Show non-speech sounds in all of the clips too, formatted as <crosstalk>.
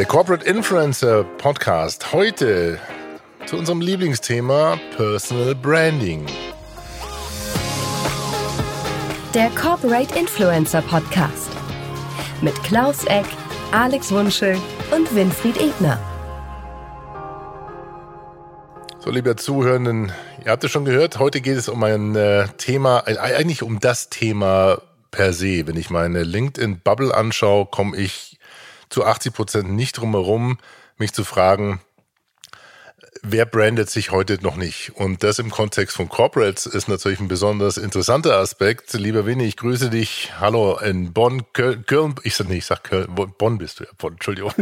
Der Corporate Influencer Podcast. Heute zu unserem Lieblingsthema Personal Branding. Der Corporate Influencer Podcast. Mit Klaus Eck, Alex Wunschel und Winfried Ebner. So, liebe Zuhörenden, ihr habt es schon gehört, heute geht es um ein äh, Thema, äh, eigentlich um das Thema per se. Wenn ich meine LinkedIn-Bubble anschaue, komme ich zu 80 Prozent nicht drum herum, mich zu fragen, wer brandet sich heute noch nicht? Und das im Kontext von Corporates ist natürlich ein besonders interessanter Aspekt. Lieber Winnie, ich grüße dich. Hallo in Bonn, Köln, Köln ich sag nicht, ich sag Köln, Bonn bist du ja, Bonn, Entschuldigung.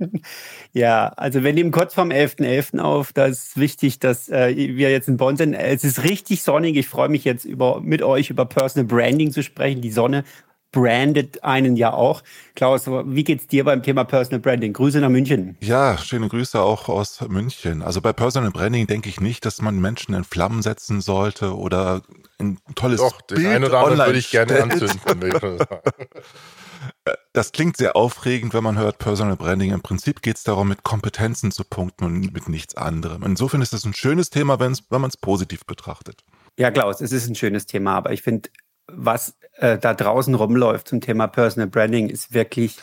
<laughs> ja, also wir nehmen kurz vom 11.11. .11. auf. Da ist wichtig, dass äh, wir jetzt in Bonn sind. Es ist richtig sonnig. Ich freue mich jetzt über, mit euch über Personal Branding zu sprechen. Die Sonne brandet einen ja auch. Klaus, wie geht's dir beim Thema Personal Branding? Grüße nach München. Ja, schöne Grüße auch aus München. Also bei Personal Branding denke ich nicht, dass man Menschen in Flammen setzen sollte oder ein tolles Doch, Bild den einen oder anderen würde ich gerne anzünden. <laughs> Das klingt sehr aufregend, wenn man hört Personal Branding. Im Prinzip geht es darum, mit Kompetenzen zu punkten und mit nichts anderem. Insofern ist es ein schönes Thema, wenn man es positiv betrachtet. Ja, Klaus, es ist ein schönes Thema, aber ich finde, was äh, da draußen rumläuft zum Thema Personal Branding, ist wirklich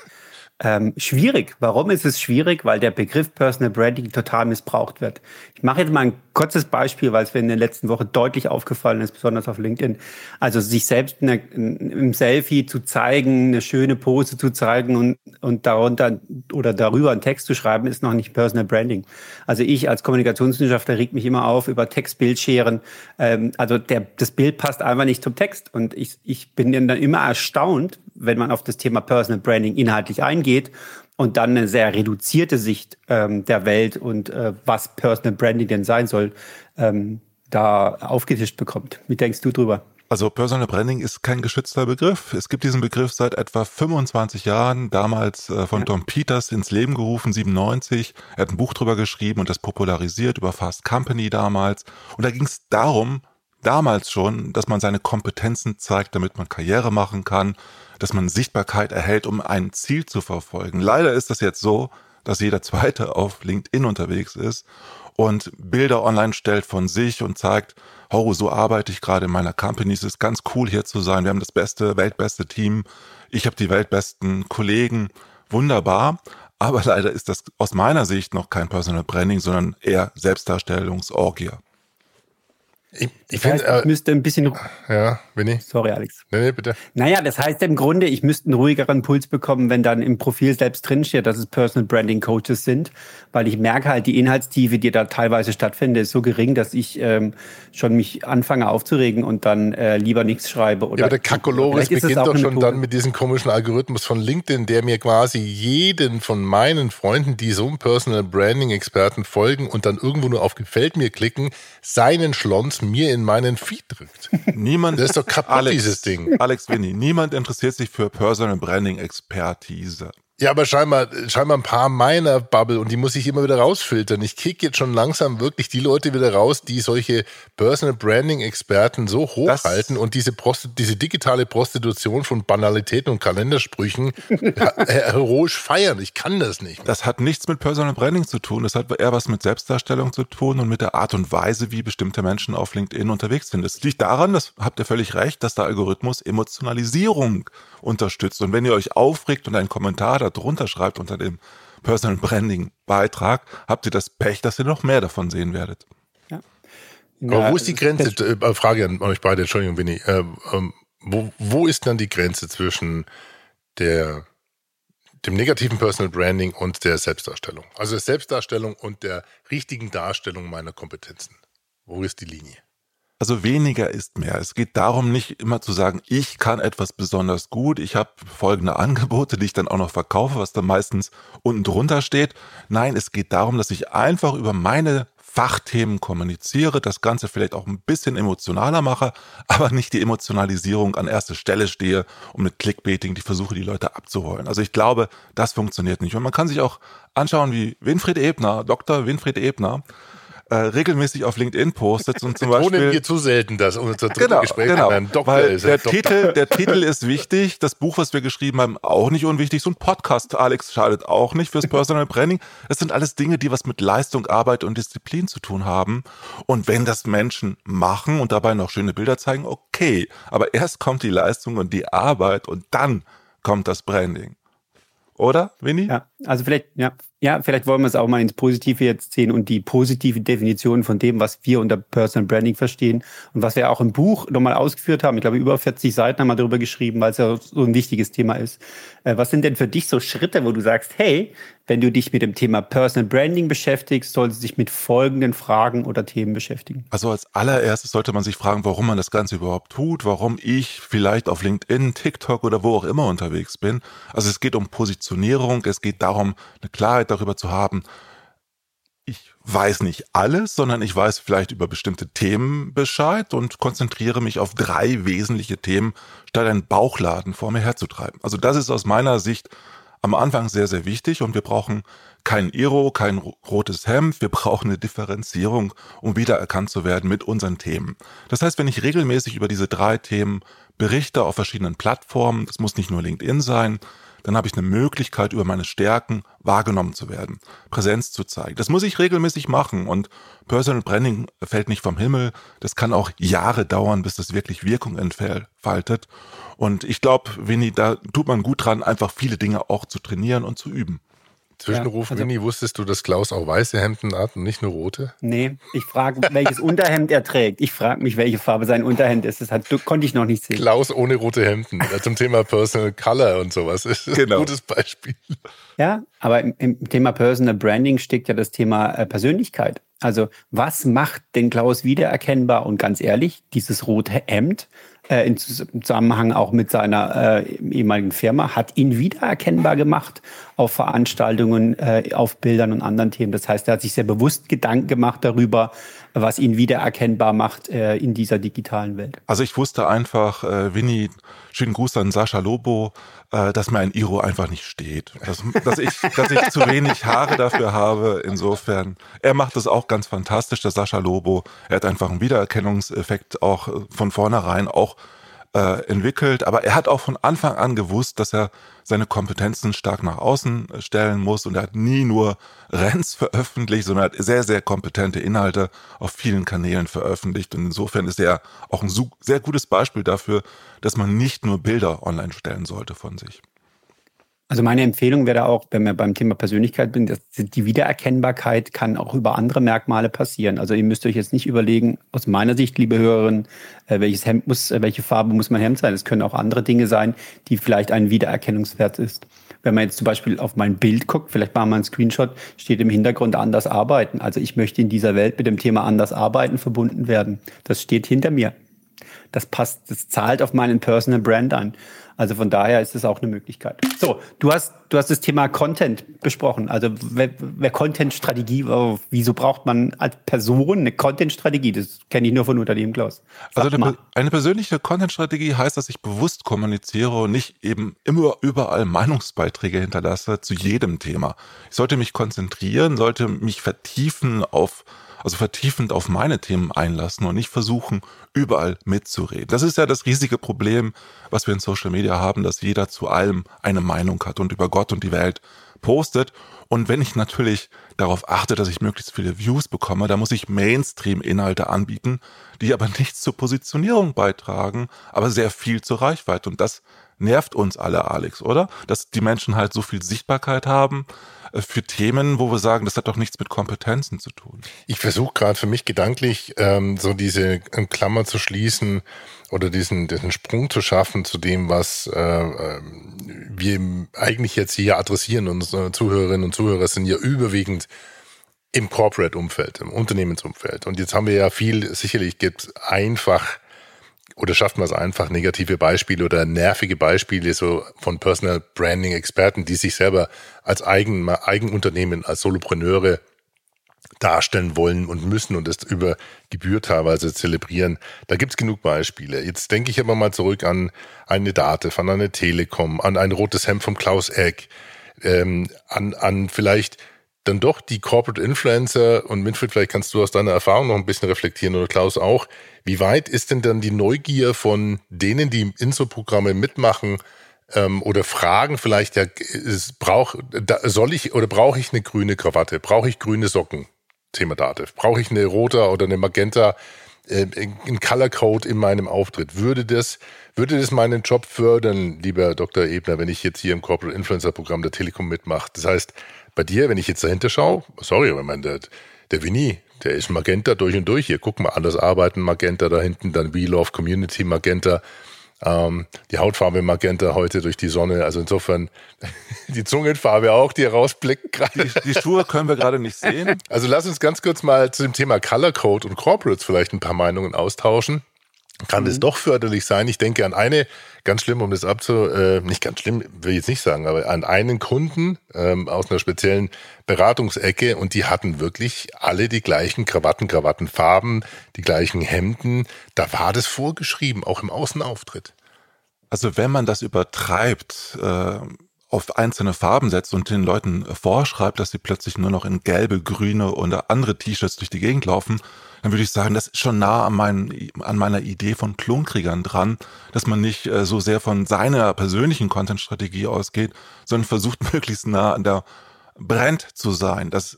ähm, schwierig. Warum ist es schwierig? Weil der Begriff Personal Branding total missbraucht wird. Ich mache jetzt mal ein kurzes Beispiel, weil es mir in den letzten Wochen deutlich aufgefallen ist, besonders auf LinkedIn. Also sich selbst eine, im Selfie zu zeigen, eine schöne Pose zu zeigen und, und darunter oder darüber einen Text zu schreiben, ist noch nicht Personal Branding. Also ich als Kommunikationswissenschaftler regt mich immer auf über Text-Bildscheren. Ähm, also der, das Bild passt einfach nicht zum Text. Und ich, ich bin dann immer erstaunt, wenn man auf das Thema Personal Branding inhaltlich eingeht und dann eine sehr reduzierte Sicht ähm, der Welt und äh, was Personal Branding denn sein soll, ähm, da aufgetischt bekommt. Wie denkst du drüber? Also Personal Branding ist kein geschützter Begriff. Es gibt diesen Begriff seit etwa 25 Jahren, damals äh, von ja. Tom Peters ins Leben gerufen, 97. Er hat ein Buch drüber geschrieben und das popularisiert über Fast Company damals. Und da ging es darum, damals schon, dass man seine Kompetenzen zeigt, damit man Karriere machen kann, dass man Sichtbarkeit erhält, um ein Ziel zu verfolgen. Leider ist das jetzt so, dass jeder Zweite auf LinkedIn unterwegs ist und Bilder online stellt von sich und zeigt, oh, so arbeite ich gerade in meiner Company, es ist ganz cool hier zu sein, wir haben das beste, weltbeste Team, ich habe die weltbesten Kollegen, wunderbar, aber <laughs> leider ist das aus meiner Sicht noch kein Personal Branding, sondern eher Selbstdarstellungsorgie. Ich, ich finde, äh, ich müsste ein bisschen. Ja, Winnie. Sorry, Alex. Nee, nee, bitte. Naja, das heißt im Grunde, ich müsste einen ruhigeren Puls bekommen, wenn dann im Profil selbst drinsteht, dass es Personal Branding Coaches sind, weil ich merke halt, die Inhaltstiefe, die da teilweise stattfindet, ist so gering, dass ich ähm, schon mich anfange aufzuregen und dann äh, lieber nichts schreibe. Oder ja, aber der Kakolores beginnt doch schon dann mit diesem komischen Algorithmus von LinkedIn, der mir quasi jeden von meinen Freunden, die so einem Personal Branding Experten folgen und dann irgendwo nur auf Gefällt mir klicken, seinen Schlons mir in meinen Feed drückt. Niemand, das ist doch kaputt, Alex, dieses Ding. Alex Winnie, niemand interessiert sich für Personal Branding Expertise. Ja, aber scheinbar, scheinbar ein paar meiner Bubble und die muss ich immer wieder rausfiltern. Ich kick jetzt schon langsam wirklich die Leute wieder raus, die solche Personal Branding Experten so hochhalten das und diese, Prost diese digitale Prostitution von Banalitäten und Kalendersprüchen <laughs> heroisch feiern. Ich kann das nicht. Das hat nichts mit Personal Branding zu tun. Das hat eher was mit Selbstdarstellung zu tun und mit der Art und Weise, wie bestimmte Menschen auf LinkedIn unterwegs sind. Es liegt daran, das habt ihr völlig recht, dass der Algorithmus Emotionalisierung unterstützt. Und wenn ihr euch aufregt und einen Kommentar darunter schreibt unter dem Personal Branding Beitrag, habt ihr das Pech, dass ihr noch mehr davon sehen werdet. Ja. Aber wo ist die Grenze? Äh, Frage an euch beide, Entschuldigung, Winnie. Äh, ähm, wo, wo ist dann die Grenze zwischen der, dem negativen Personal Branding und der Selbstdarstellung? Also der Selbstdarstellung und der richtigen Darstellung meiner Kompetenzen. Wo ist die Linie? Also weniger ist mehr. Es geht darum, nicht immer zu sagen, ich kann etwas besonders gut, ich habe folgende Angebote, die ich dann auch noch verkaufe, was dann meistens unten drunter steht. Nein, es geht darum, dass ich einfach über meine Fachthemen kommuniziere, das Ganze vielleicht auch ein bisschen emotionaler mache, aber nicht die Emotionalisierung an erste Stelle stehe und mit Clickbaiting die versuche, die Leute abzuholen. Also ich glaube, das funktioniert nicht. Und man kann sich auch anschauen, wie Winfried Ebner, Dr. Winfried Ebner, äh, regelmäßig auf LinkedIn postet und zum <laughs> Betonen Beispiel wir zu selten das unser drittes genau, Gespräch genau. mit einem Doktor Weil ist. der Ein Doktor. Titel, der Titel ist wichtig, das Buch, was wir geschrieben haben, auch nicht unwichtig. So ein Podcast, Alex, schadet auch nicht fürs Personal Branding. Das sind alles Dinge, die was mit Leistung, Arbeit und Disziplin zu tun haben. Und wenn das Menschen machen und dabei noch schöne Bilder zeigen, okay. Aber erst kommt die Leistung und die Arbeit und dann kommt das Branding. Oder, Winnie? Ja, also vielleicht, ja, ja, vielleicht wollen wir es auch mal ins Positive jetzt sehen und die positive Definition von dem, was wir unter Personal Branding verstehen und was wir auch im Buch nochmal ausgeführt haben. Ich glaube, über 40 Seiten haben wir darüber geschrieben, weil es ja so ein wichtiges Thema ist. Äh, was sind denn für dich so Schritte, wo du sagst, hey, wenn du dich mit dem Thema Personal Branding beschäftigst, solltest du dich mit folgenden Fragen oder Themen beschäftigen? Also als allererstes sollte man sich fragen, warum man das Ganze überhaupt tut, warum ich vielleicht auf LinkedIn, TikTok oder wo auch immer unterwegs bin. Also es geht um Positionierung, es geht darum, eine Klarheit darüber zu haben, ich weiß nicht alles, sondern ich weiß vielleicht über bestimmte Themen Bescheid und konzentriere mich auf drei wesentliche Themen, statt einen Bauchladen vor mir herzutreiben. Also das ist aus meiner Sicht am Anfang sehr, sehr wichtig und wir brauchen kein Iro, kein rotes Hemd, wir <laughs> brauchen eine Differenzierung, um wiedererkannt zu werden mit unseren Themen. Das heißt, wenn ich regelmäßig über diese drei Themen berichte auf verschiedenen Plattformen, das muss nicht nur LinkedIn sein, dann habe ich eine Möglichkeit, über meine Stärken wahrgenommen zu werden, Präsenz zu zeigen. Das muss ich regelmäßig machen und Personal Branding fällt nicht vom Himmel. Das kann auch Jahre dauern, bis das wirklich Wirkung entfaltet. Und ich glaube, Winnie, da tut man gut dran, einfach viele Dinge auch zu trainieren und zu üben. Zwischenruf, Ja, also- Winnie, wusstest du, dass Klaus auch weiße Hemden hat und nicht nur rote? Nee, ich frage, welches Unterhemd er trägt. Ich frage mich, welche Farbe sein Unterhemd ist. Das hat, konnte ich noch nicht sehen. Klaus ohne rote Hemden. Zum Thema Personal Color und sowas. Das ist Genau. ein gutes Beispiel. Ja, aber im, im Thema Personal Branding steckt ja das Thema äh, Persönlichkeit. Also was macht den Klaus wiedererkennbar? Und ganz ehrlich, dieses rote Hemd äh, im Zusammenhang auch mit seiner äh, ehemaligen Firma hat ihn wiedererkennbar gemacht auf Veranstaltungen, äh, auf Bildern und anderen Themen. Das heißt, er hat sich sehr bewusst Gedanken gemacht darüber, was ihn wiedererkennbar macht äh, in dieser digitalen Welt. Also ich wusste einfach, äh, Winnie, schönen Gruß an Sascha Lobo, äh, dass mir ein Iro einfach nicht steht. Dass, dass, ich, dass ich zu wenig Haare dafür habe. Insofern, er macht das auch ganz fantastisch, der Sascha Lobo. Er hat einfach einen Wiedererkennungseffekt auch äh, von vornherein auch äh, entwickelt. Aber er hat auch von Anfang an gewusst, dass er seine Kompetenzen stark nach außen äh, stellen muss. Und er hat nie nur Rents <laughs> veröffentlicht, sondern hat sehr, sehr kompetente Inhalte auf vielen Kanälen veröffentlicht. Und insofern ist er auch ein sehr gutes Beispiel dafür, dass man nicht nur Bilder online stellen sollte von sich. Also meine Empfehlung wäre auch, wenn wir beim Thema Persönlichkeit sind, dass die Wiedererkennbarkeit kann auch über andere Merkmale passieren. Also ihr müsst euch jetzt nicht überlegen, aus meiner Sicht, liebe Hörerinnen, äh, welches Hemd muss, äh, welche Farbe muss mein Hemd sein. Es können auch andere Dinge sein, die vielleicht ein Wiedererkennungswert ist. Wenn man jetzt zum Beispiel auf mein Bild guckt, vielleicht machen wir einen Screenshot, steht im Hintergrund anders arbeiten. Also ich möchte in dieser Welt mit dem Thema anders arbeiten verbunden werden. Das steht hinter mir. Das passt, das zahlt auf meinen Personal Brand an. Also von daher ist es auch eine Möglichkeit. So, du hast, du hast das Thema Content besprochen. Also wer, wer Content-Strategie, oh, wieso braucht man als Person eine Content-Strategie? Das kenne ich nur von Unternehmen, Klaus. Sag Also eine, eine persönliche Content-Strategie heißt, dass ich bewusst kommuniziere und nicht eben immer überall Meinungsbeiträge hinterlasse zu jedem Thema. Ich sollte mich konzentrieren, sollte mich vertiefen auf, also vertiefend auf meine Themen einlassen und nicht versuchen, überall mitzureden. Das ist ja das riesige Problem, was wir in Social Media haben, dass jeder zu allem eine Meinung hat und über Gott und die Welt postet. Und wenn ich natürlich darauf achte, dass ich möglichst viele Views bekomme, dann muss ich Mainstream-Inhalte anbieten, die aber nichts zur Positionierung beitragen, aber sehr viel zur Reichweite. Und das nervt uns alle, Alex, oder? Dass die Menschen halt so viel Sichtbarkeit haben äh, für Themen, wo wir sagen, das hat doch nichts mit Kompetenzen zu tun. Ich versuche gerade für mich gedanklich ähm, so diese ähm, Klammer zu schließen oder diesen, diesen Sprung zu schaffen zu dem, was äh, ähm, wir eigentlich jetzt hier adressieren. Unsere Zuhörerinnen und Zuhörer sind ja überwiegend im Corporate-Umfeld, im Unternehmensumfeld. Und jetzt haben wir ja viel, sicherlich gibt einfach oder schafft man es einfach, negative Beispiele oder nervige Beispiele so von Personal Branding Experten, die sich selber als Eigen, Eigenunternehmen, als Solopreneure darstellen wollen und müssen und das über Gebühr teilweise zelebrieren. Da gibt's genug Beispiele. Jetzt denke ich aber mal zurück an eine Date von einer Telekom, an ein rotes Hemd vom Klaus Eck, ähm, an, an vielleicht dann doch die Corporate Influencer und Winfried, vielleicht kannst du aus deiner Erfahrung noch ein bisschen reflektieren oder Klaus auch. Wie weit ist denn dann die Neugier von denen, die Inso-Programme mitmachen ähm, oder fragen vielleicht ja, ist, brauch, da, soll ich oder brauche ich eine grüne Krawatte? Brauche ich grüne Socken? Thema Dativ. Brauche ich eine rote oder eine magenta äh, ein Color Code in meinem Auftritt? Würde das würde das meinen Job fördern, lieber Dr. Ebner, wenn ich jetzt hier im Corporate Influencer Programm der Telekom mitmache? Das heißt, bei dir, wenn ich jetzt dahinter schaue, sorry, aber mein, der, der Winnie, der ist Magenta durch und durch hier. Guck mal, anders arbeiten Magenta da hinten, dann We Love Community Magenta. Ähm, die Hautfarbe Magenta heute durch die Sonne. Also insofern <laughs> die Zungenfarbe auch, die herausblickt gerade. Die, die Schuhe können wir gerade nicht sehen. Also lass uns ganz kurz mal zu dem Thema Color Code und Corporates vielleicht ein paar Meinungen austauschen kann mhm. doch förderlich sein. Ich denke an eine, ganz schlimm, um das abzu, äh, nicht ganz schlimm, will ich jetzt nicht sagen, aber an einen Kunden ähm, aus einer speziellen Beratungsecke und die hatten wirklich alle die gleichen Krawatten, Krawattenfarben, die gleichen Hemden. Da war das vorgeschrieben, auch im Außenauftritt. Also wenn man das übertreibt, äh, auf einzelne Farben setzt und den Leuten vorschreibt, dass sie plötzlich nur noch in gelbe, grüne oder andere T-Shirts durch die Gegend laufen, dann würde ich sagen, das ist schon nah an, mein, an meiner Idee von Klonkriegern dran, dass man nicht äh, so sehr von seiner persönlichen Content-Strategie ausgeht, sondern versucht <laughs> möglichst nah an der Brand zu sein. Das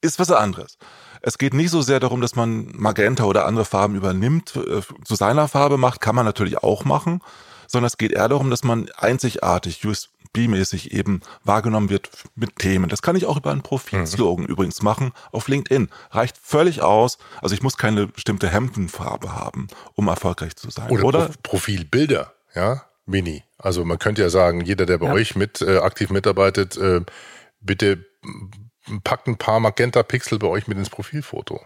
ist was anderes. Es geht nicht so sehr darum, dass man Magenta oder andere Farben übernimmt, äh, zu seiner Farbe macht, kann man natürlich auch machen, sondern es geht eher darum, dass man einzigartig, B-mäßig eben wahrgenommen wird mit Themen. Das kann ich auch über einen Profilslogan mhm. übrigens machen auf LinkedIn. Reicht völlig aus. Also ich muss keine bestimmte Hemdenfarbe haben, um erfolgreich zu sein. Oder, oder? Profilbilder, ja, Mini. Also man könnte ja sagen, jeder, der bei ja. euch mit äh, aktiv mitarbeitet, äh, bitte packt ein paar Magenta-Pixel bei euch mit ins Profilfoto.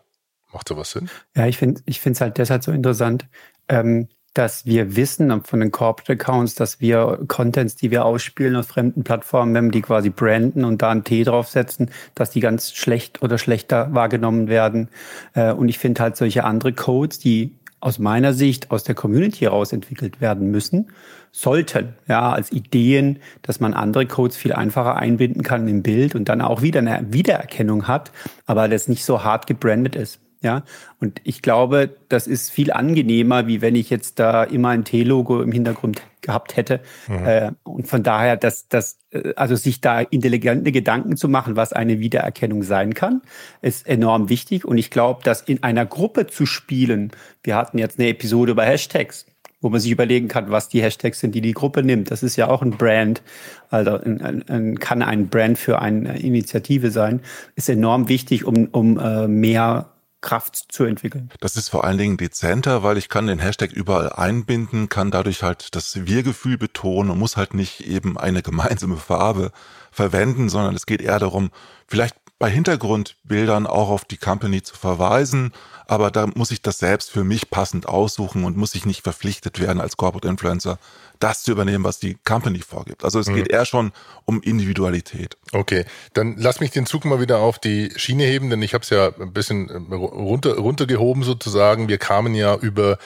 Macht sowas Sinn? Ja, ich finde ich finde es halt deshalb so interessant. Ähm, dass wir wissen von den Corporate Accounts, dass wir Contents, die wir ausspielen auf fremden Plattformen, wenn die quasi branden und da ein T draufsetzen, dass die ganz schlecht oder schlechter wahrgenommen werden. Äh, und ich finde halt solche andere Codes, die aus meiner Sicht aus der Community heraus entwickelt werden müssen, sollten, ja, als Ideen, dass man andere Codes viel einfacher einbinden kann im Bild und dann auch wieder eine Wiedererkennung hat, aber das nicht so hart gebrandet ist. Ja, und ich glaube, das ist viel angenehmer, wie wenn ich jetzt da immer ein T-Logo im Hintergrund gehabt hätte. Mhm. Äh, und von daher, dass das, äh, also sich da intelligente Gedanken zu machen, was eine Wiedererkennung sein kann, ist enorm wichtig. Und ich glaube, dass in einer Gruppe zu spielen, wir hatten jetzt eine Episode über Hashtags, wo man sich überlegen kann, was die Hashtags sind, die die Gruppe nimmt. Das ist ja auch ein Brand, also ein, ein, ein, kann ein Brand für eine Initiative sein, ist enorm wichtig, um, um äh, mehr Kraft zu entwickeln. Das ist vor allen Dingen dezenter, weil ich kann den Hashtag überall einbinden, kann dadurch halt das Wir-Gefühl betonen und muss halt nicht eben eine <laughs> gemeinsame Farbe verwenden, sondern es geht eher darum, vielleicht bei Hintergrundbildern auch auf die Company zu verweisen, aber da muss ich das selbst für mich passend aussuchen und muss ich nicht verpflichtet werden als Corporate Influencer, das zu übernehmen, was die Company vorgibt. Also es mhm. geht eher schon um Individualität. Okay, dann lass mich den Zug mal wieder auf die Schiene heben, denn ich habe es ja ein bisschen äh, runter, runtergehoben sozusagen. Wir kamen ja über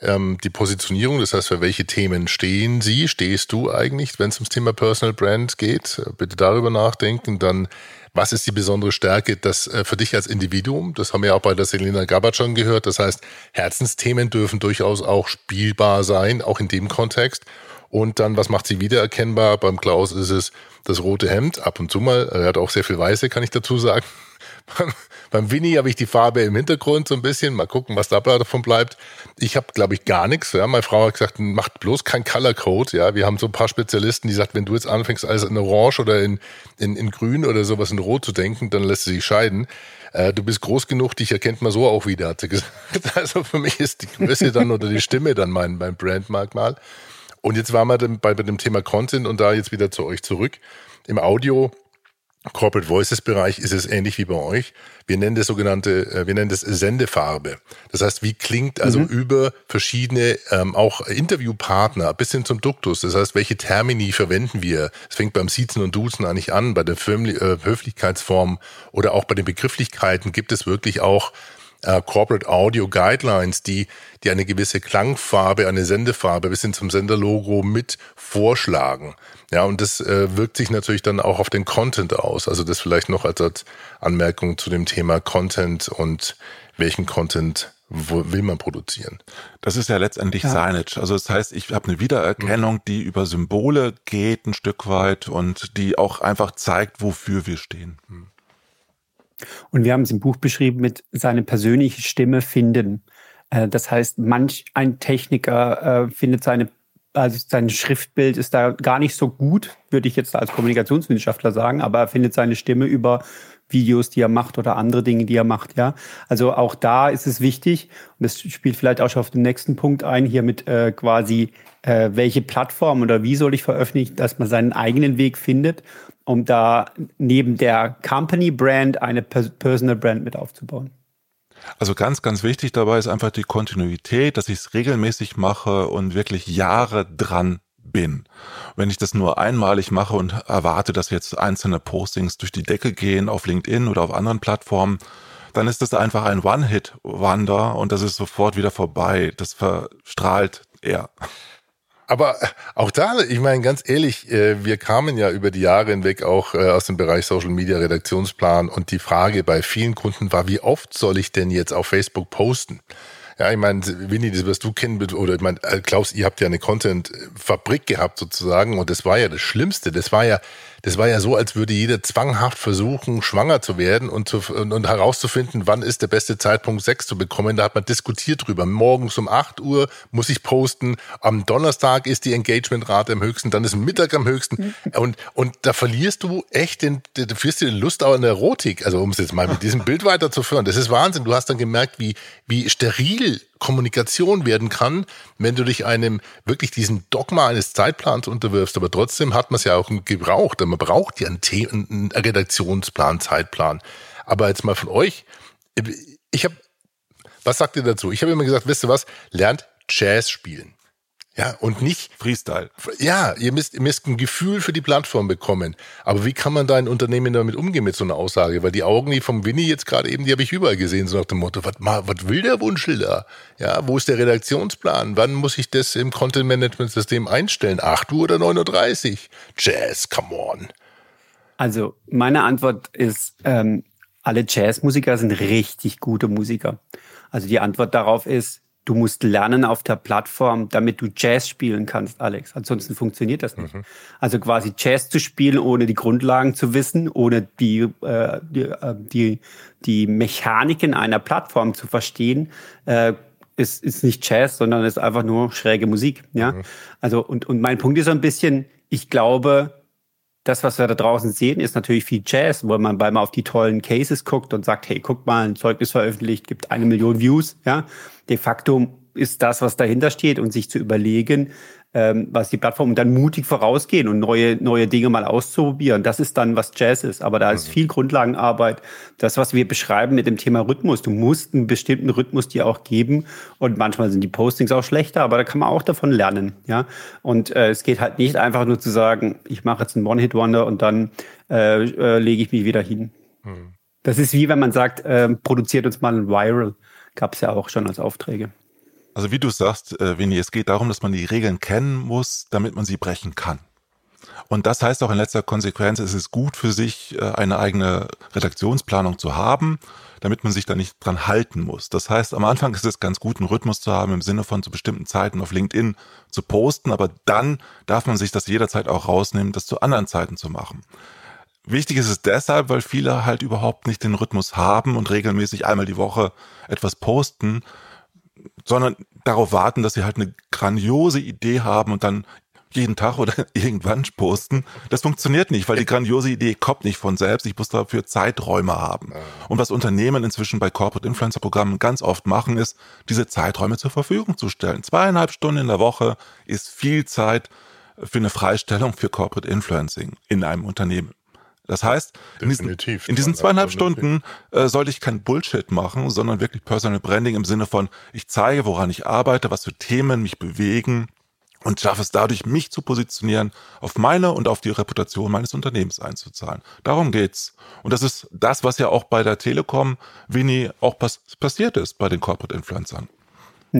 ähm, die Positionierung, das heißt, für welche Themen stehen Sie, stehst du eigentlich, wenn es ums Thema Personal Brand geht? Bitte darüber nachdenken. Dann was ist die besondere Stärke das äh, für dich als Individuum? Das haben wir auch bei der Selena Gabbard schon gehört. Das heißt, Herzensthemen dürfen durchaus auch spielbar sein, auch in dem Kontext. Und dann, was macht sie wiedererkennbar? Beim Klaus ist es das rote Hemd, ab und zu mal. Er hat auch sehr viel Weiße, kann ich dazu sagen. <laughs> Beim Winnie habe ich die Farbe im Hintergrund so ein bisschen. Mal gucken, was da davon bleibt. Ich habe, glaube ich, gar nichts. Ja. Meine Frau hat gesagt, macht bloß kein Color Code. Ja, wir haben so ein paar Spezialisten, die sagt, wenn du jetzt anfängst, alles in Orange oder in, in, in Grün oder sowas in Rot zu denken, dann lässt sie sich scheiden. Äh, du bist groß genug, dich erkennt man so auch wieder, hat sie <laughs> gesagt. Also für mich ist die Größe dann oder die Stimme dann mein, mein Brandmerkmal. Und jetzt waren wir bei, bei dem Thema Content und da jetzt wieder zu euch zurück. Im Audio Corporate Voices Bereich ist es ähnlich wie bei euch. Wir nennen das sogenannte, äh, wir nennen das Sendefarbe. Das heißt, wie klingt also mhm. über verschiedene ähm, auch Interviewpartner bis hin zum Duktus. Das heißt, welche Termini verwenden wir? Es fängt beim Siezen und Duzen eigentlich an, bei der Firmli äh, Höflichkeitsform oder auch bei den Begrifflichkeiten gibt es wirklich auch äh, Corporate Audio Guidelines, die, die eine gewisse Klangfarbe, eine Sendefarbe bis hin zum Senderlogo mit vorschlagen. Ja, und das äh, wirkt sich natürlich dann auch auf den Content aus. Also das vielleicht noch als, als Anmerkung zu dem Thema Content und welchen Content will man produzieren? Das ist ja letztendlich ja. Signage. Also das heißt, ich habe eine Wiedererkennung, die über Symbole geht ein Stück weit und die auch einfach zeigt, wofür wir stehen. Hm. Und wir haben es im Buch beschrieben mit seine persönliche Stimme finden. Äh, das heißt, manch ein Techniker äh, findet seine also sein Schriftbild ist da gar nicht so gut, würde ich jetzt als Kommunikationswissenschaftler sagen, aber er findet seine Stimme über Videos, die er macht oder andere Dinge, die er macht, ja. Also auch da ist es wichtig, und das spielt vielleicht auch schon auf den nächsten Punkt ein, hier mit äh, quasi, äh, welche Plattform oder wie soll ich veröffentlichen, dass man seinen eigenen Weg findet, um da neben der Company Brand eine Personal Brand mit aufzubauen. Also ganz, ganz wichtig dabei ist einfach die Kontinuität, dass ich es regelmäßig mache und wirklich Jahre dran bin. Wenn ich das nur einmalig mache und erwarte, dass jetzt einzelne Postings durch die Decke gehen auf LinkedIn oder auf anderen Plattformen, dann ist das einfach ein One-Hit-Wander und das ist sofort wieder vorbei. Das verstrahlt eher. Aber äh, auch da, ich meine, ganz ehrlich, äh, wir kamen ja über die Jahre hinweg auch äh, aus dem Bereich Social Media Redaktionsplan und die Frage bei vielen Kunden war, wie oft soll ich denn jetzt auf Facebook posten? Ja, ich meine, Winnie, das wirst du kennen, oder ich meine, Klaus, ihr habt ja eine Content-Fabrik gehabt sozusagen und das war ja das Schlimmste. Das war ja, das war ja so, als würde jeder zwanghaft versuchen, schwanger zu werden und, zu, und, und herauszufinden, wann ist der beste Zeitpunkt, Sex zu bekommen. Da hat man diskutiert drüber. Morgens um 8 Uhr muss ich posten. Am Donnerstag ist die Engagementrate am höchsten, dann ist Mittag am höchsten. <laughs> Und, und da verlierst du echt den, du führst dir den Lust an der Erotik. Also um es jetzt mal mit diesem Bild weiterzuführen. Das ist Wahnsinn. Du hast dann gemerkt, wie, wie steril Kommunikation werden kann, wenn du dich einem wirklich diesen Dogma eines Zeitplans unterwirfst. Aber trotzdem hat man es ja auch gebraucht. Man braucht ja einen, The einen Redaktionsplan, Zeitplan. Aber jetzt mal von euch. Ich habe, was sagt ihr dazu? Ich habe immer gesagt, wisst ihr was? Lernt Jazz spielen. Ja, und nicht Freestyle. Ja, ihr müsst, ihr müsst ein Gefühl für die Plattform bekommen. Aber wie kann man da ein Unternehmen damit umgehen mit so einer Aussage? Weil die Augen, die vom Winnie jetzt gerade eben, die habe ich überall gesehen, so nach dem Motto, was, was will der Wunschel da? Ja, wo ist der Redaktionsplan? Wann muss ich das im Content Management System einstellen? 8 Uhr oder 9.30 Uhr? Jazz, come on. Also, meine Antwort ist, ähm, alle Jazzmusiker sind richtig gute Musiker. Also die Antwort darauf ist, du musst lernen auf der Plattform, damit du Jazz spielen kannst, Alex. Ansonsten funktioniert das nicht. Mhm. Also quasi Jazz zu spielen, ohne die Grundlagen zu wissen, ohne die, äh, die, äh, die, die Mechaniken einer Plattform zu verstehen, äh, ist, ist nicht Jazz, sondern ist einfach nur schräge Musik. Ja, mhm. also und und mein Punkt ist so ein bisschen, ich glaube, das, was wir da draußen sehen, ist natürlich viel Jazz, wo man bei mal auf die tollen Cases guckt und sagt, hey, guck mal, ein Zeugnis veröffentlicht, gibt eine Million Views, ja. De facto ist das, was dahinter steht und sich zu überlegen, ähm, was die Plattformen dann mutig vorausgehen und neue, neue Dinge mal auszuprobieren. Das ist dann, was Jazz ist. Aber da ist mhm. viel Grundlagenarbeit. Das, was wir beschreiben mit dem Thema Rhythmus. Du musst einen bestimmten Rhythmus dir auch geben. Und manchmal sind die Postings auch schlechter, aber da kann man auch davon lernen. Ja. Und äh, es geht halt nicht einfach nur zu sagen, ich mache jetzt einen One-Hit-Wonder und dann äh, äh, lege ich mich wieder hin. Mhm. Das ist wie wenn man sagt, äh, produziert uns mal ein Viral. Gab es ja auch schon als Aufträge. Also wie du sagst, äh, es geht darum, dass man die Regeln kennen muss, damit man sie brechen kann. Und das heißt auch in letzter Konsequenz, es ist gut für sich, äh, eine eigene Redaktionsplanung zu haben, damit man sich da nicht dran halten muss. Das heißt, am Anfang ist es ganz gut, einen Rhythmus zu haben, im Sinne von zu bestimmten Zeiten auf LinkedIn zu posten, aber dann darf man sich das jederzeit auch rausnehmen, das zu anderen Zeiten zu machen. Wichtig ist es deshalb, weil viele halt überhaupt nicht den Rhythmus haben und regelmäßig einmal die Woche etwas posten, sondern darauf warten, dass sie halt eine grandiose Idee haben und dann jeden Tag oder <laughs> irgendwann posten. Das funktioniert nicht, weil die grandiose Idee kommt nicht von selbst. Ich muss dafür Zeiträume haben. Und was Unternehmen inzwischen bei Corporate Influencer Programmen ganz oft machen, ist, diese Zeiträume zur Verfügung zu stellen. Zweieinhalb Stunden in der Woche ist viel Zeit für eine Freistellung für Corporate Influencing in einem Unternehmen. Das heißt, in diesen, in diesen, zweieinhalb Stunden äh, sollte ich kein Bullshit machen, sondern wirklich Personal Branding im Sinne von, ich zeige, woran ich arbeite, was für Themen mich bewegen und schaffe es dadurch, mich zu positionieren, auf meine und auf die Reputation meines Unternehmens einzuzahlen. Darum geht's. Und das ist das, was ja auch bei der Telekom, Winnie, auch pass passiert ist bei den Corporate Influencern.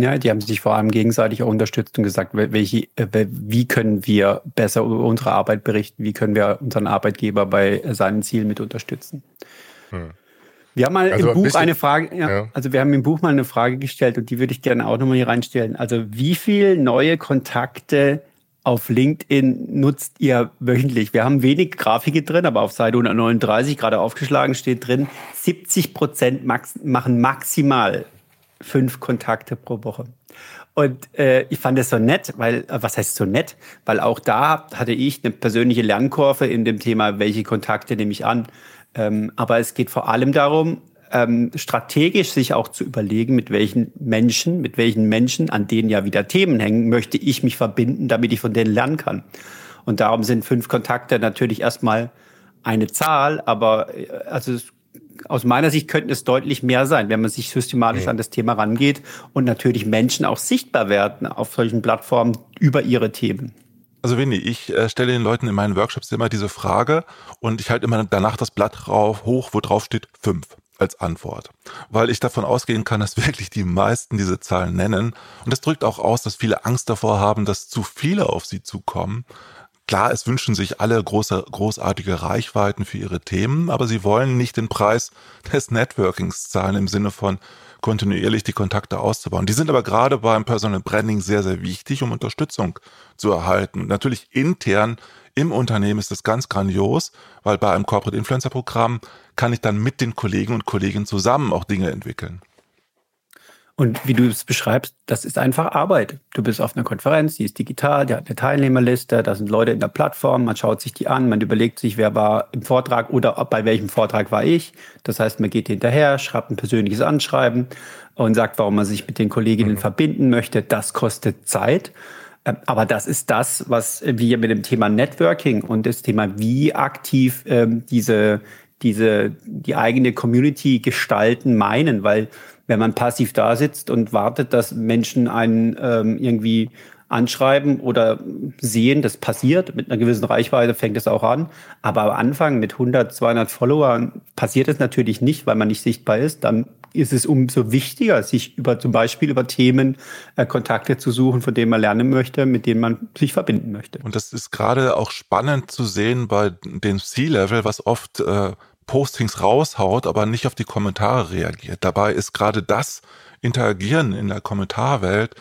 Ja, die haben sich vor allem gegenseitig auch unterstützt und gesagt, welche, äh, wie können wir besser über unsere Arbeit berichten, wie können wir unseren Arbeitgeber bei seinen Zielen mit unterstützen. Hm. Wir haben mal also im Buch eine Frage, ja, ja, also wir haben im Buch mal eine Frage gestellt und die würde ich gerne auch nochmal hier reinstellen. Also wie viel neue Kontakte auf LinkedIn nutzt ihr wöchentlich? Wir haben wenig Grafiken drin, aber auf Seite 139 gerade aufgeschlagen steht drin, 70 Prozent max machen maximal fünf Kontakte pro Woche. Und äh, ich fand es so nett, weil, äh, was heißt so nett? Weil auch da hatte ich eine persönliche Lernkurve in dem Thema, welche Kontakte nehme ich an. Ähm, aber es geht vor allem darum, ähm, strategisch sich auch zu überlegen, mit welchen Menschen, mit welchen Menschen, an denen ja wieder Themen hängen, möchte ich mich verbinden, damit ich von denen lernen kann. Und darum sind fünf Kontakte natürlich erstmal eine Zahl, aber äh, also aus meiner Sicht könnten es deutlich mehr sein, wenn man sich systematisch ja. an das Thema rangeht und natürlich Menschen auch sichtbar werden auf solchen Plattformen über ihre Themen. Also Winnie, ich äh, stelle den Leuten in meinen Workshops immer diese Frage und ich halte immer danach das Blatt rauf, hoch, wo drauf steht fünf als Antwort, weil ich davon ausgehen kann, dass <laughs> wirklich die meisten diese Zahlen nennen und das drückt auch aus, dass viele Angst davor haben, dass zu viele auf sie zukommen. Klar, es wünschen sich alle große, großartige Reichweiten für ihre Themen, aber sie wollen nicht den Preis des Networkings zahlen im Sinne von kontinuierlich die Kontakte auszubauen. Die sind aber gerade beim Personal Branding sehr, sehr wichtig, um Unterstützung zu erhalten. Natürlich intern im Unternehmen ist das ganz grandios, weil bei einem Corporate Influencer Programm kann ich dann mit den Kollegen und Kolleginnen zusammen auch Dinge entwickeln. Und wie du es beschreibst, das ist einfach Arbeit. Du bist auf einer Konferenz, die ist digital, die hat eine Teilnehmerliste, da sind Leute in der Plattform, man schaut sich die an, man überlegt sich, wer war im Vortrag oder bei welchem Vortrag war ich. Das heißt, man geht hinterher, schreibt ein persönliches Anschreiben und sagt, warum man sich mit den Kolleginnen mhm. verbinden möchte. Das kostet Zeit. Ähm, aber das ist das, was wir mit dem Thema Networking und das Thema, wie aktiv ähm, diese, diese, die eigene Community gestalten meinen, weil wenn man passiv da sitzt und wartet, dass Menschen einen ähm, irgendwie anschreiben oder sehen, das passiert. Mit einer gewissen Reichweite fängt es auch an. Aber am Anfang mit 100, 200 Followern passiert es natürlich nicht, weil man nicht sichtbar ist. Dann ist es umso wichtiger, sich über zum Beispiel über Themen äh, Kontakte zu suchen, von denen man lernen möchte, mit denen man sich verbinden möchte. Und das ist gerade auch spannend zu sehen bei dem C-Level, was oft äh, Postings raushaut, aber nicht auf die Kommentare reagiert. Dabei ist gerade das Interagieren in der Kommentarwelt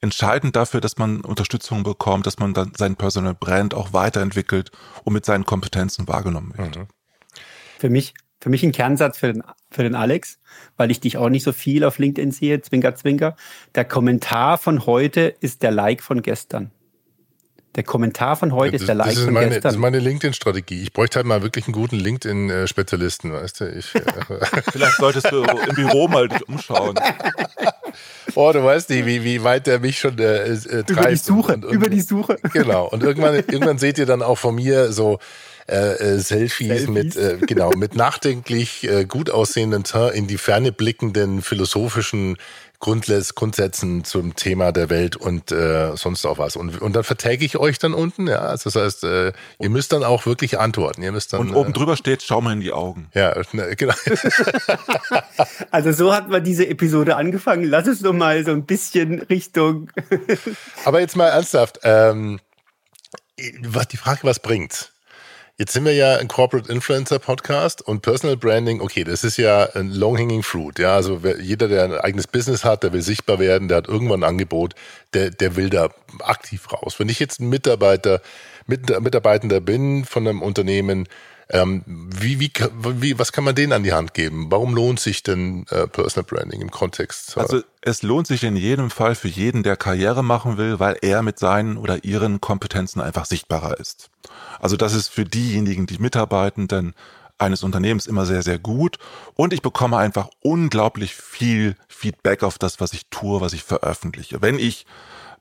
entscheidend dafür, dass man Unterstützung bekommt, dass man dann sein Personal Brand auch weiterentwickelt und mit seinen Kompetenzen wahrgenommen wird. Mhm. Für mich, für mich ein Kernsatz für den, für den Alex, weil ich dich auch nicht so viel auf LinkedIn sehe, Zwinker, Zwinker. Der Kommentar von heute ist der Like von gestern. Der Kommentar von heute das, ist der Like das ist von meine, gestern. Das ist meine LinkedIn-Strategie. Ich bräuchte halt mal wirklich einen guten LinkedIn-Spezialisten, weißt du? Ich, äh, <laughs> <laughs> Vielleicht solltest du im Büro mal dich umschauen. Oh, du weißt nicht, wie, wie weit der mich schon äh, äh, treibt. Über die Suche, und, und, über die Suche. <laughs> Genau. Und irgendwann, irgendwann seht ihr dann auch von mir so äh, äh, Selfies, Selfies, mit äh, genau mit nachdenklich äh, gut aussehenden in die Ferne blickenden philosophischen Grundles Grundsätzen zum Thema der Welt und äh, sonst auch was. Und, und dann vertäge ich euch dann unten, ja. Also das heißt, äh, ihr müsst dann auch wirklich antworten. Ihr müsst dann, und oben äh, drüber steht, schau mal in die Augen. Ja, ne, genau. <laughs> also so hat man diese Episode angefangen. Lass es doch mal so ein bisschen Richtung. <laughs> Aber jetzt mal ernsthaft. Ähm, was die Frage, was bringt's? Jetzt sind wir ja ein Corporate Influencer Podcast und Personal Branding, okay, das ist ja ein long-hanging fruit. Ja, also jeder, der ein eigenes Business hat, der will sichtbar werden, der hat irgendwann ein Angebot, der, der will da aktiv raus. Wenn ich jetzt ein Mitarbeiter, Mitarbeitender bin von einem Unternehmen, ähm, wie, wie, wie, was kann man denen an die Hand geben? Warum lohnt sich denn äh, Personal Branding im Kontext? Also es lohnt sich in jedem Fall für jeden, der Karriere machen will, weil er mit seinen oder ihren Kompetenzen einfach sichtbarer ist. Also das ist für diejenigen, die Mitarbeitenden eines Unternehmens immer sehr, sehr gut. Und ich bekomme einfach unglaublich viel Feedback auf das, was ich tue, was ich veröffentliche. Wenn ich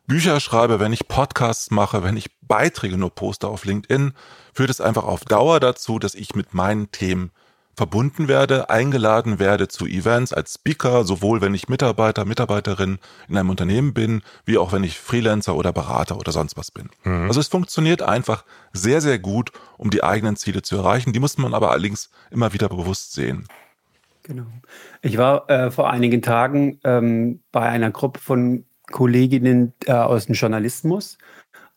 Bücher schreibe, wenn ich Podcasts mache, wenn ich Beiträge nur poste auf LinkedIn, führt es einfach auf Dauer dazu, dass ich mit meinen Themen verbunden werde, eingeladen werde zu Events als Speaker, sowohl wenn ich Mitarbeiter, Mitarbeiterin in einem Unternehmen bin, wie auch wenn ich Freelancer oder Berater oder sonst was bin. Mhm. Also es funktioniert einfach sehr, sehr gut, um die eigenen Ziele zu erreichen. Die muss man aber allerdings immer wieder bewusst sehen. Genau. Ich war äh, vor einigen Tagen ähm, bei einer Gruppe von Kolleginnen äh, aus dem Journalismus.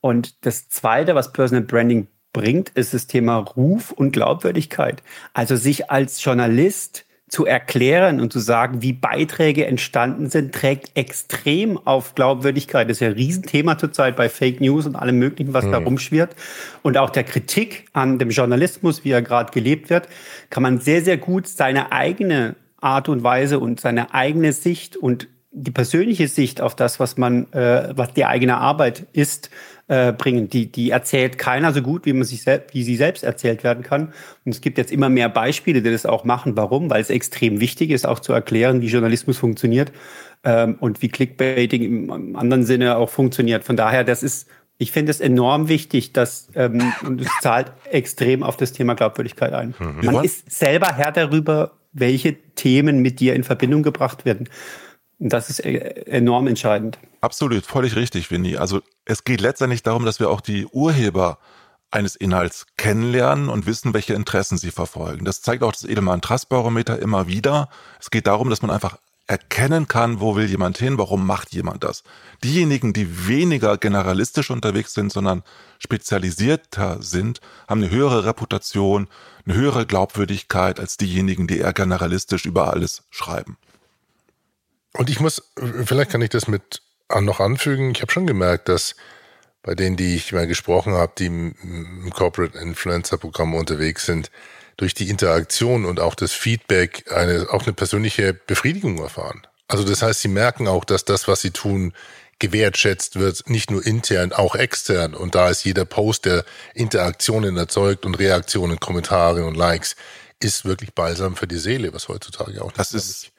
Und das Zweite, was Personal Branding bringt, ist das Thema Ruf und Glaubwürdigkeit. Also sich als Journalist zu erklären und zu sagen, wie Beiträge entstanden sind, trägt extrem auf Glaubwürdigkeit. Das ist ja ein Riesenthema zurzeit bei Fake News und allem Möglichen, was mhm. da rumschwirrt. Und auch der Kritik an dem Journalismus, wie er gerade gelebt wird, kann man sehr, sehr gut seine eigene Art und Weise und seine eigene Sicht und die persönliche Sicht auf das, was man, äh, was die eigene Arbeit ist, äh, bringen. Die, die erzählt keiner so gut, wie man sich selbst, wie sie selbst erzählt werden kann. Und es gibt jetzt immer mehr Beispiele, die das auch machen. Warum? Weil es extrem wichtig ist, auch zu erklären, wie Journalismus funktioniert ähm, und wie Clickbaiting im anderen Sinne auch funktioniert. Von daher, das ist ich finde es enorm wichtig, dass ähm, und es zahlt extrem auf das Thema Glaubwürdigkeit ein. Mhm. Man ist selber Herr darüber, welche Themen mit dir in Verbindung gebracht werden. Das ist äh, enorm entscheidend. Absolut, völlig richtig, Winnie. Also es geht letztendlich darum, dass wir auch die Urheber eines Inhalts kennenlernen und wissen, welche Interessen sie verfolgen. Das zeigt auch das Edelmann Trust Barometer immer wieder. Es geht darum, dass man einfach erkennen kann, wo will jemand hin, warum macht jemand das. Diejenigen, die weniger generalistisch unterwegs sind, sondern spezialisierter sind, haben eine höhere Reputation, eine höhere Glaubwürdigkeit als diejenigen, die eher generalistisch über alles schreiben. Und ich muss, vielleicht kann ich das mit noch anfügen, ich habe schon gemerkt, dass bei denen, die ich mal gesprochen habe, die im Corporate Influencer Programm unterwegs sind, durch die Interaktion und auch das Feedback eine, auch eine persönliche Befriedigung erfahren. Also das heißt, sie merken auch, dass das, was sie tun, gewertschätzt wird, nicht nur intern, auch extern. Und da ist jeder Post, der Interaktionen erzeugt und Reaktionen, Kommentare und Likes, ist wirklich balsam für die Seele, was heutzutage auch das ist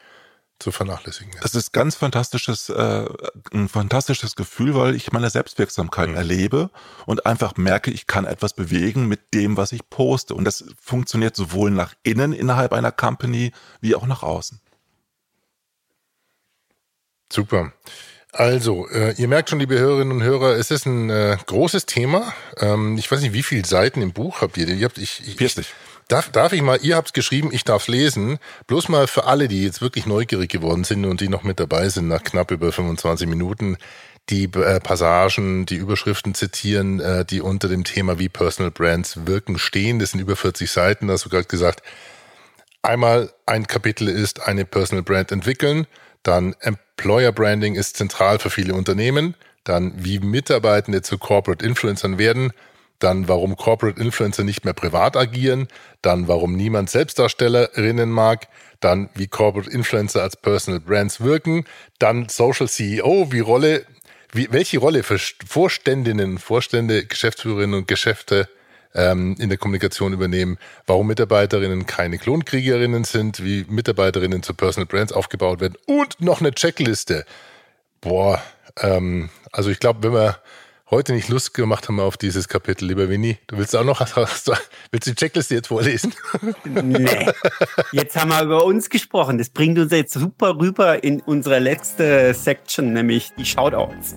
zu vernachlässigen. Das ist ganz fantastisches, äh, ein fantastisches Gefühl, weil ich meine Selbstwirksamkeit mhm. erlebe und einfach merke, ich kann etwas bewegen mit dem, was ich poste. Und das funktioniert sowohl nach innen innerhalb einer Company wie auch nach außen. Super. Also, äh, ihr merkt schon, liebe Hörerinnen und Hörer, es ist ein äh, großes Thema. Ähm, ich weiß nicht, wie viele Seiten im Buch habt ihr? Ihr habt ich, ich 40. Darf, darf ich mal, ihr habt es geschrieben, ich darf es lesen. Bloß mal für alle, die jetzt wirklich neugierig geworden sind und die noch mit dabei sind, nach knapp über 25 Minuten, die äh, Passagen, die Überschriften zitieren, äh, die unter dem Thema wie Personal Brands wirken stehen. Das sind über 40 Seiten, da hast du gerade gesagt. Einmal ein Kapitel ist eine Personal Brand entwickeln, dann Employer Branding ist zentral für viele Unternehmen, dann wie Mitarbeitende zu Corporate Influencern werden, dann warum Corporate Influencer nicht mehr privat agieren, dann warum niemand Selbstdarstellerinnen mag, dann wie Corporate Influencer als Personal Brands wirken, dann Social CEO, wie Rolle, wie, welche Rolle für Vorständinnen, Vorstände, Geschäftsführerinnen und Geschäfte ähm, in der Kommunikation übernehmen, warum Mitarbeiterinnen keine Klonkriegerinnen sind, wie Mitarbeiterinnen zu Personal Brands aufgebaut werden? Und noch eine Checkliste. Boah, ähm, also ich glaube, wenn wir heute nicht Lust gemacht haben auf dieses Kapitel, lieber Winnie. Du willst auch noch, hast du, willst du die Checkliste jetzt vorlesen? Nee. Jetzt haben wir über uns gesprochen. Das bringt uns jetzt super rüber in unsere letzte Section, nämlich die Shoutouts.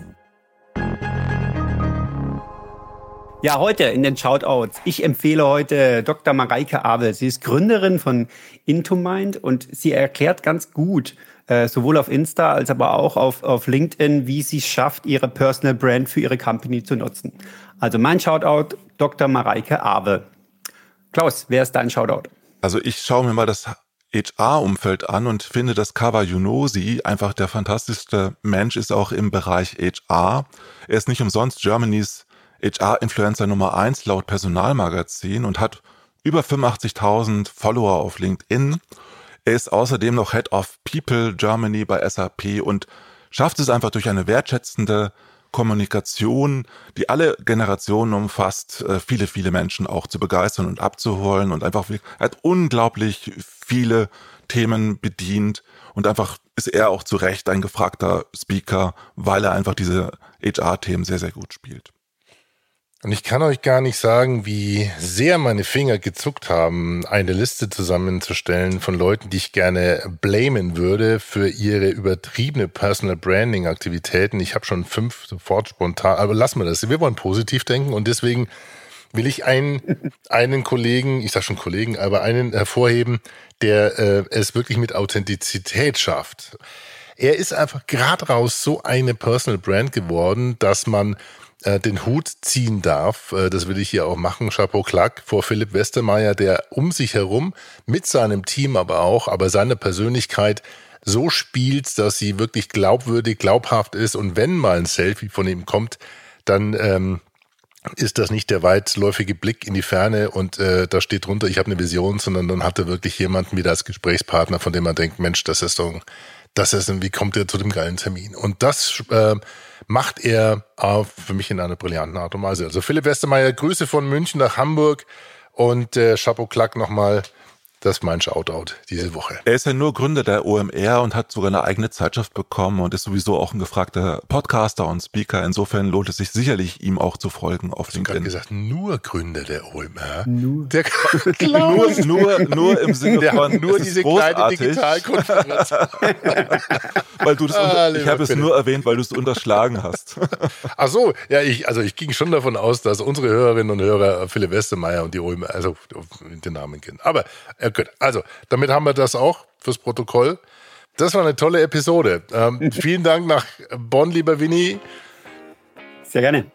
Ja, heute in den Shoutouts. Ich empfehle heute Dr. Mareike Abel. Sie ist Gründerin von Intomind und sie erklärt ganz gut, äh, sowohl auf Insta als aber auch auf, auf LinkedIn, wie sie es schafft, ihre Personal Brand für ihre Company zu nutzen. Also mein Shoutout, Dr. Mareike Awe. Klaus, wer ist dein Shoutout? Also ich schaue mir mal das HR-Umfeld an und finde, dass Kawa Yunosi einfach der fantastischste Mensch ist auch im Bereich HR. Er ist nicht umsonst Germanys HR-Influencer Nummer eins laut Personalmagazin und hat über 85.000 Follower auf LinkedIn er ist außerdem noch Head of People Germany bei SAP und schafft es einfach durch eine wertschätzende Kommunikation, die alle Generationen umfasst, äh, viele, viele Menschen auch zu begeistern und abzuholen und einfach hat unglaublich viele Themen bedient und einfach ist er auch zu Recht ein gefragter Speaker, weil er einfach diese HR-Themen sehr, sehr gut spielt. Und ich kann euch gar nicht sagen, wie sehr meine Finger gezuckt haben, eine Liste zusammenzustellen von Leuten, die ich gerne blamen würde für ihre übertriebene Personal Branding Aktivitäten. Ich habe schon fünf sofort spontan, aber lassen wir das. Wir wollen positiv denken und deswegen will ich einen, <laughs> einen Kollegen, ich sage schon Kollegen, aber einen hervorheben, der äh, es wirklich mit Authentizität schafft. Er ist einfach gerade raus so eine Personal Brand geworden, dass man äh, den Hut ziehen darf. Äh, das will ich hier auch machen. Chapeau Klack vor Philipp Westermeier, der um sich herum mit seinem Team aber auch, aber seine Persönlichkeit so spielt, dass sie wirklich glaubwürdig, glaubhaft ist. Und wenn mal ein Selfie von ihm kommt, dann ähm, ist das nicht der weitläufige Blick in die Ferne und äh, da steht drunter, ich habe eine Vision, sondern dann hat er wirklich jemanden wieder als Gesprächspartner, von dem man denkt, Mensch, das ist doch, das ist, wie kommt er zu dem geilen Termin? Und das äh, macht er äh, für mich in einer brillanten Art und Weise. Also Philipp Westermeier, Grüße von München nach Hamburg und äh, Chapeau Klack nochmal das ist mein Shoutout diese Woche. Er ist ja nur Gründer der OMR und hat sogar eine eigene Zeitschrift bekommen und ist sowieso auch ein gefragter Podcaster und Speaker. Insofern lohnt es sich sicherlich, ihm auch zu folgen auf Hast LinkedIn. Du gesagt, nur Gründer der OMR. Nur. Der <laughs> nur, nur, nur im Sinne der von nur diese kleine Digitalkonferenz. <laughs> weil du das ah, unter, ich habe es nur erwähnt, weil du es unterschlagen hast. <laughs> Ach so, ja, ich, also ich ging schon davon aus, dass unsere Hörerinnen und Hörer Philipp Westermeier und die OMR, also den Namen kennen. Aber er gut. Also, damit haben wir das auch fürs Protokoll. Das war eine tolle Episode. Ähm, <laughs> vielen Dank nach Bonn, lieber Winnie. Sehr gerne.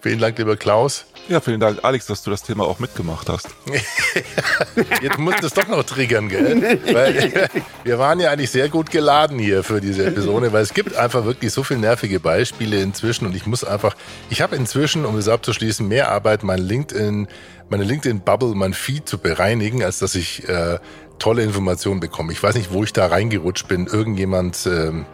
Vielen Dank, lieber Klaus. Ja, vielen Dank, Alex, dass du das Thema auch mitgemacht hast. <laughs> Jetzt musst du es doch noch triggern, gell? Weil <laughs> wir waren ja eigentlich sehr gut geladen hier für diese Episode, weil es gibt einfach wirklich so viele nervige Beispiele inzwischen und ich muss einfach, ich habe inzwischen, um es abzuschließen, mehr Arbeit, mein LinkedIn meine LinkedIn-Bubble, mein Feed zu bereinigen, als dass ich äh, tolle Informationen bekomme. Ich weiß nicht, wo ich da reingerutscht bin. Irgendjemand, ähm,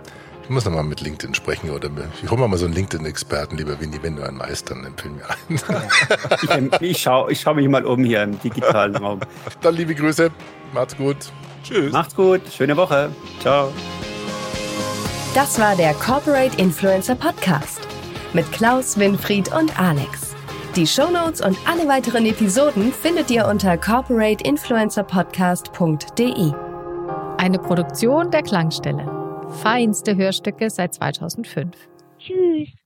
ich muss nochmal mit LinkedIn sprechen oder ich hole mal so einen LinkedIn-Experten, lieber Winnie, wenn du einen weißt, dann empfehle mir einen. ich, ich schaue ich schau mich mal um hier im digitalen Raum. Dann liebe Grüße, macht's gut. Tschüss. Macht's gut, schöne Woche. Ciao. Das war der Corporate Influencer Podcast mit Klaus, Winfried und Alex. Die Shownotes und alle weiteren Episoden findet ihr unter corporateinfluencerpodcast.de. Eine Produktion der Klangstelle. Feinste Hörstücke seit 2005. Tschüss.